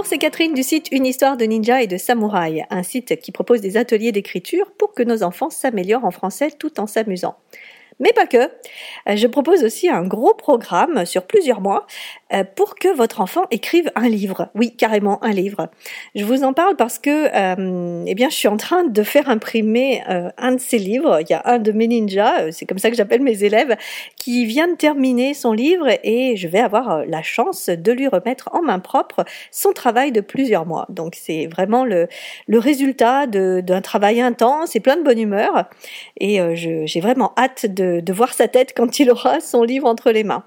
Bonjour, c'est Catherine du site Une histoire de ninja et de samouraï, un site qui propose des ateliers d'écriture pour que nos enfants s'améliorent en français tout en s'amusant mais pas que. Euh, je propose aussi un gros programme sur plusieurs mois pour que votre enfant écrive un livre. Oui, carrément un livre. Je vous en parle parce que, euh, eh bien, je suis en train de faire imprimer un de ces livres. Il y a un de mes ninjas, c'est comme ça que j'appelle mes élèves, qui vient de terminer son livre et je vais avoir la chance de lui remettre en main propre son travail de plusieurs mois. Donc c'est vraiment le, le résultat d'un travail intense et plein de bonne humeur. Et j'ai vraiment hâte de de, voir sa tête quand il aura son livre entre les mains.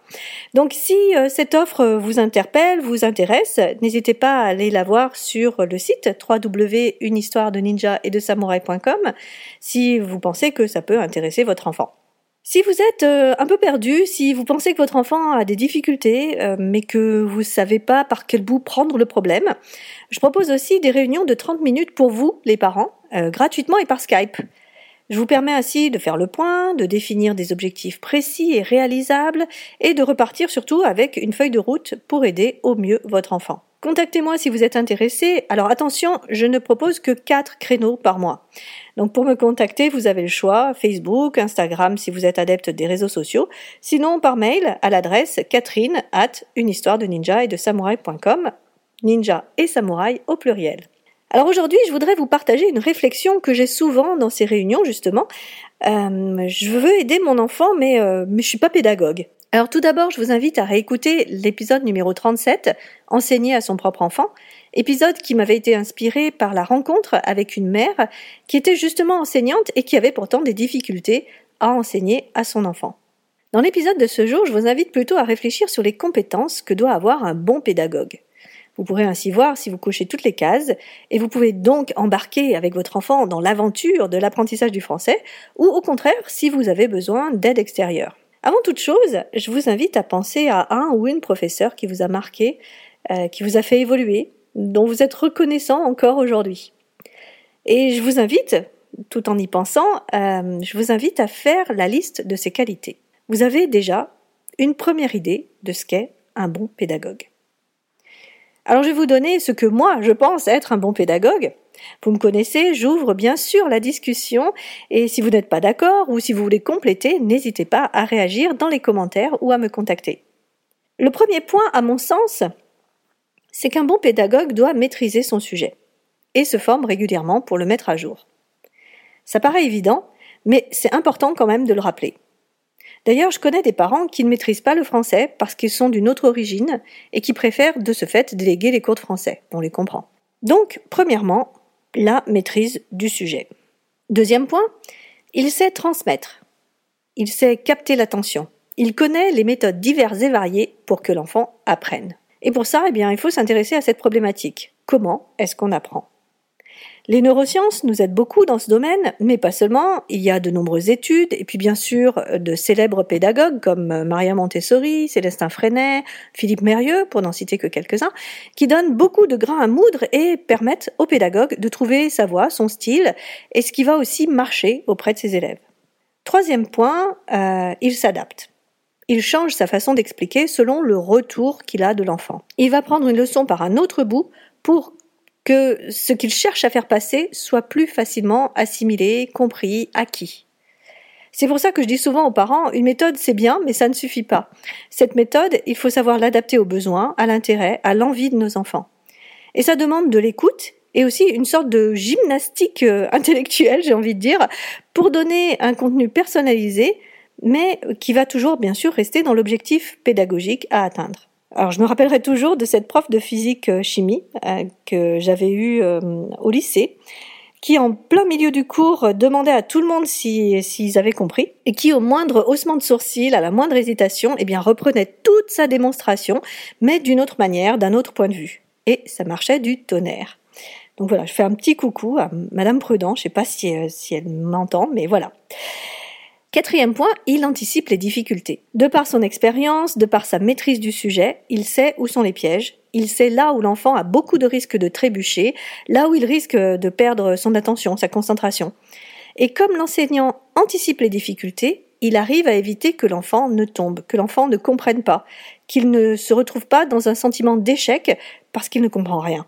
Donc si euh, cette offre vous interpelle, vous intéresse, n'hésitez pas à aller la voir sur le site www.unehistoiredeninja et de samouraï.com si vous pensez que ça peut intéresser votre enfant. Si vous êtes euh, un peu perdu, si vous pensez que votre enfant a des difficultés, euh, mais que vous ne savez pas par quel bout prendre le problème, je propose aussi des réunions de 30 minutes pour vous, les parents, gratuitement et par Skype. Je vous permets ainsi de faire le point, de définir des objectifs précis et réalisables et de repartir surtout avec une feuille de route pour aider au mieux votre enfant. Contactez-moi si vous êtes intéressé. Alors attention, je ne propose que 4 créneaux par mois. Donc pour me contacter, vous avez le choix Facebook, Instagram si vous êtes adepte des réseaux sociaux, sinon par mail à l'adresse catherine at une histoire de ninja et de samouraï.com, ninja et samouraï au pluriel. Alors aujourd'hui, je voudrais vous partager une réflexion que j'ai souvent dans ces réunions, justement. Euh, je veux aider mon enfant, mais, euh, mais je suis pas pédagogue. Alors tout d'abord, je vous invite à réécouter l'épisode numéro 37, Enseigner à son propre enfant, épisode qui m'avait été inspiré par la rencontre avec une mère qui était justement enseignante et qui avait pourtant des difficultés à enseigner à son enfant. Dans l'épisode de ce jour, je vous invite plutôt à réfléchir sur les compétences que doit avoir un bon pédagogue. Vous pourrez ainsi voir si vous cochez toutes les cases et vous pouvez donc embarquer avec votre enfant dans l'aventure de l'apprentissage du français ou au contraire si vous avez besoin d'aide extérieure. Avant toute chose, je vous invite à penser à un ou une professeur qui vous a marqué, euh, qui vous a fait évoluer, dont vous êtes reconnaissant encore aujourd'hui. Et je vous invite, tout en y pensant, euh, je vous invite à faire la liste de ces qualités. Vous avez déjà une première idée de ce qu'est un bon pédagogue. Alors je vais vous donner ce que moi je pense être un bon pédagogue. Vous me connaissez, j'ouvre bien sûr la discussion et si vous n'êtes pas d'accord ou si vous voulez compléter, n'hésitez pas à réagir dans les commentaires ou à me contacter. Le premier point, à mon sens, c'est qu'un bon pédagogue doit maîtriser son sujet et se forme régulièrement pour le mettre à jour. Ça paraît évident, mais c'est important quand même de le rappeler. D'ailleurs, je connais des parents qui ne maîtrisent pas le français parce qu'ils sont d'une autre origine et qui préfèrent de ce fait déléguer les cours de français. On les comprend. Donc, premièrement, la maîtrise du sujet. Deuxième point, il sait transmettre. Il sait capter l'attention. Il connaît les méthodes diverses et variées pour que l'enfant apprenne. Et pour ça, eh il faut s'intéresser à cette problématique. Comment est-ce qu'on apprend? Les neurosciences nous aident beaucoup dans ce domaine, mais pas seulement. Il y a de nombreuses études, et puis bien sûr de célèbres pédagogues comme Maria Montessori, Célestin Freinet, Philippe Mérieux, pour n'en citer que quelques-uns, qui donnent beaucoup de grains à moudre et permettent aux pédagogues de trouver sa voie, son style, et ce qui va aussi marcher auprès de ses élèves. Troisième point, euh, il s'adapte. Il change sa façon d'expliquer selon le retour qu'il a de l'enfant. Il va prendre une leçon par un autre bout pour que ce qu'il cherche à faire passer soit plus facilement assimilé, compris, acquis. C'est pour ça que je dis souvent aux parents, une méthode c'est bien, mais ça ne suffit pas. Cette méthode, il faut savoir l'adapter aux besoins, à l'intérêt, à l'envie de nos enfants. Et ça demande de l'écoute et aussi une sorte de gymnastique euh, intellectuelle, j'ai envie de dire, pour donner un contenu personnalisé, mais qui va toujours bien sûr rester dans l'objectif pédagogique à atteindre. Alors je me rappellerai toujours de cette prof de physique euh, chimie euh, que j'avais eue euh, au lycée, qui en plein milieu du cours demandait à tout le monde s'ils avaient compris, et qui au moindre haussement de sourcil, à la moindre hésitation, eh bien reprenait toute sa démonstration, mais d'une autre manière, d'un autre point de vue. Et ça marchait du tonnerre. Donc voilà, je fais un petit coucou à Madame Prudent, je sais pas si, si elle m'entend, mais voilà. Quatrième point, il anticipe les difficultés. De par son expérience, de par sa maîtrise du sujet, il sait où sont les pièges, il sait là où l'enfant a beaucoup de risques de trébucher, là où il risque de perdre son attention, sa concentration. Et comme l'enseignant anticipe les difficultés, il arrive à éviter que l'enfant ne tombe, que l'enfant ne comprenne pas, qu'il ne se retrouve pas dans un sentiment d'échec parce qu'il ne comprend rien.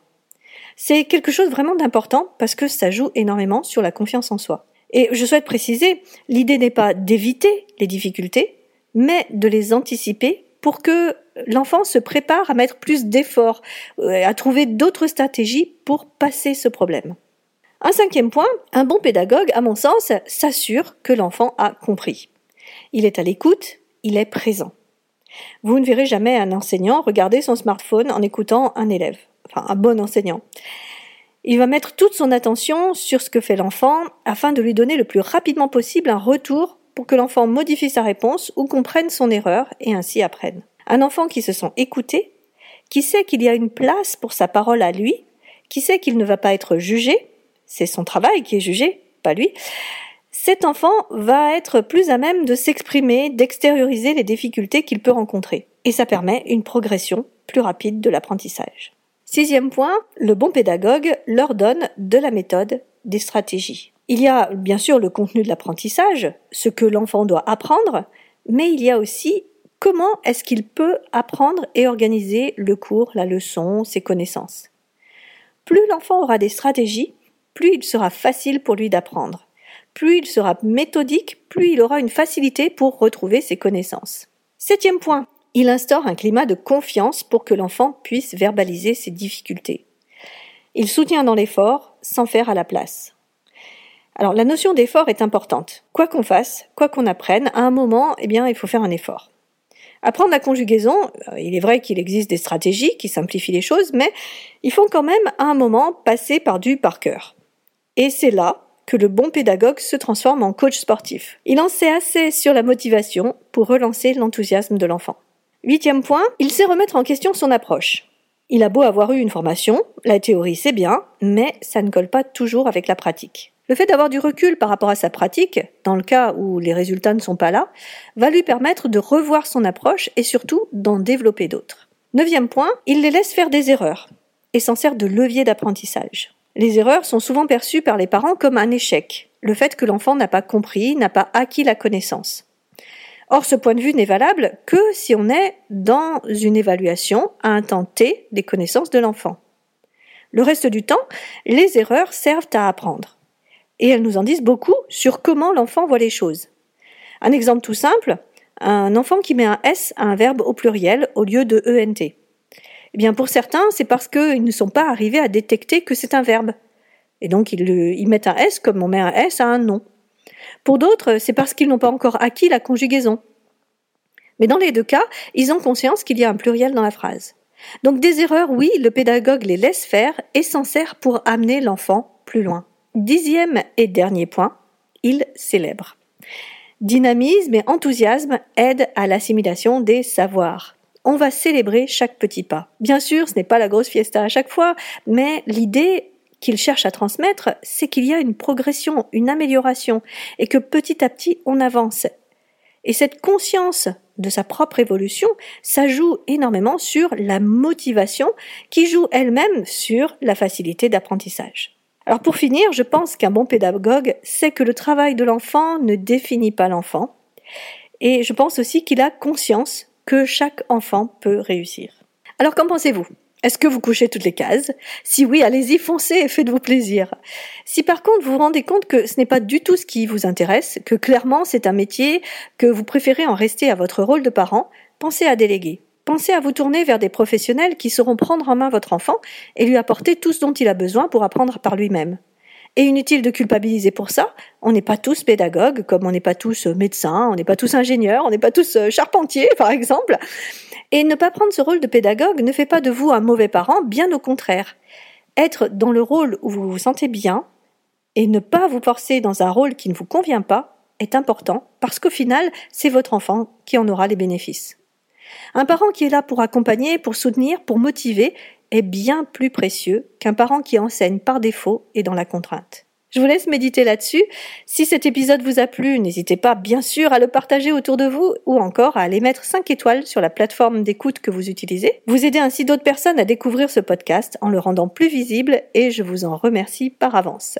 C'est quelque chose vraiment d'important parce que ça joue énormément sur la confiance en soi. Et je souhaite préciser, l'idée n'est pas d'éviter les difficultés, mais de les anticiper pour que l'enfant se prépare à mettre plus d'efforts, euh, à trouver d'autres stratégies pour passer ce problème. Un cinquième point, un bon pédagogue, à mon sens, s'assure que l'enfant a compris. Il est à l'écoute, il est présent. Vous ne verrez jamais un enseignant regarder son smartphone en écoutant un élève, enfin un bon enseignant. Il va mettre toute son attention sur ce que fait l'enfant afin de lui donner le plus rapidement possible un retour pour que l'enfant modifie sa réponse ou comprenne son erreur et ainsi apprenne. Un enfant qui se sent écouté, qui sait qu'il y a une place pour sa parole à lui, qui sait qu'il ne va pas être jugé, c'est son travail qui est jugé, pas lui, cet enfant va être plus à même de s'exprimer, d'extérioriser les difficultés qu'il peut rencontrer. Et ça permet une progression plus rapide de l'apprentissage. Sixième point, le bon pédagogue leur donne de la méthode, des stratégies. Il y a bien sûr le contenu de l'apprentissage, ce que l'enfant doit apprendre, mais il y a aussi comment est-ce qu'il peut apprendre et organiser le cours, la leçon, ses connaissances. Plus l'enfant aura des stratégies, plus il sera facile pour lui d'apprendre. Plus il sera méthodique, plus il aura une facilité pour retrouver ses connaissances. Septième point, il instaure un climat de confiance pour que l'enfant puisse verbaliser ses difficultés. Il soutient dans l'effort sans faire à la place. Alors la notion d'effort est importante. Quoi qu'on fasse, quoi qu'on apprenne, à un moment, eh bien, il faut faire un effort. Apprendre la conjugaison, euh, il est vrai qu'il existe des stratégies qui simplifient les choses, mais il faut quand même à un moment passer par du par cœur. Et c'est là que le bon pédagogue se transforme en coach sportif. Il en sait assez sur la motivation pour relancer l'enthousiasme de l'enfant. Huitième point, il sait remettre en question son approche. Il a beau avoir eu une formation, la théorie c'est bien, mais ça ne colle pas toujours avec la pratique. Le fait d'avoir du recul par rapport à sa pratique, dans le cas où les résultats ne sont pas là, va lui permettre de revoir son approche et surtout d'en développer d'autres. Neuvième point, il les laisse faire des erreurs et s'en sert de levier d'apprentissage. Les erreurs sont souvent perçues par les parents comme un échec, le fait que l'enfant n'a pas compris, n'a pas acquis la connaissance. Or, ce point de vue n'est valable que si on est dans une évaluation à un temps T des connaissances de l'enfant. Le reste du temps, les erreurs servent à apprendre. Et elles nous en disent beaucoup sur comment l'enfant voit les choses. Un exemple tout simple, un enfant qui met un S à un verbe au pluriel au lieu de ENT. Eh bien, pour certains, c'est parce qu'ils ne sont pas arrivés à détecter que c'est un verbe. Et donc, ils, mettent un S comme on met un S à un nom. Pour d'autres, c'est parce qu'ils n'ont pas encore acquis la conjugaison. Mais dans les deux cas, ils ont conscience qu'il y a un pluriel dans la phrase. Donc des erreurs, oui, le pédagogue les laisse faire et s'en sert pour amener l'enfant plus loin. Dixième et dernier point, il célèbre. Dynamisme et enthousiasme aident à l'assimilation des savoirs on va célébrer chaque petit pas. Bien sûr, ce n'est pas la grosse fiesta à chaque fois, mais l'idée qu'il cherche à transmettre, c'est qu'il y a une progression, une amélioration, et que petit à petit on avance. Et cette conscience de sa propre évolution, ça joue énormément sur la motivation qui joue elle-même sur la facilité d'apprentissage. Alors pour finir, je pense qu'un bon pédagogue sait que le travail de l'enfant ne définit pas l'enfant, et je pense aussi qu'il a conscience que chaque enfant peut réussir. Alors qu'en pensez-vous? Est-ce que vous couchez toutes les cases? Si oui, allez-y, foncez et faites-vous plaisir. Si par contre vous vous rendez compte que ce n'est pas du tout ce qui vous intéresse, que clairement c'est un métier, que vous préférez en rester à votre rôle de parent, pensez à déléguer. Pensez à vous tourner vers des professionnels qui sauront prendre en main votre enfant et lui apporter tout ce dont il a besoin pour apprendre par lui-même. Et inutile de culpabiliser pour ça. On n'est pas tous pédagogues, comme on n'est pas tous médecins, on n'est pas tous ingénieurs, on n'est pas tous euh, charpentiers, par exemple. Et ne pas prendre ce rôle de pédagogue ne fait pas de vous un mauvais parent, bien au contraire. Être dans le rôle où vous vous sentez bien et ne pas vous forcer dans un rôle qui ne vous convient pas est important parce qu'au final, c'est votre enfant qui en aura les bénéfices. Un parent qui est là pour accompagner, pour soutenir, pour motiver, est bien plus précieux qu'un parent qui enseigne par défaut et dans la contrainte. Je vous laisse méditer là-dessus. Si cet épisode vous a plu, n'hésitez pas bien sûr à le partager autour de vous ou encore à aller mettre 5 étoiles sur la plateforme d'écoute que vous utilisez. Vous aidez ainsi d'autres personnes à découvrir ce podcast en le rendant plus visible et je vous en remercie par avance.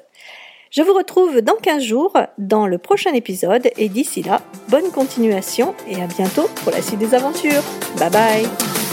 Je vous retrouve dans 15 jours dans le prochain épisode et d'ici là, bonne continuation et à bientôt pour la suite des aventures. Bye bye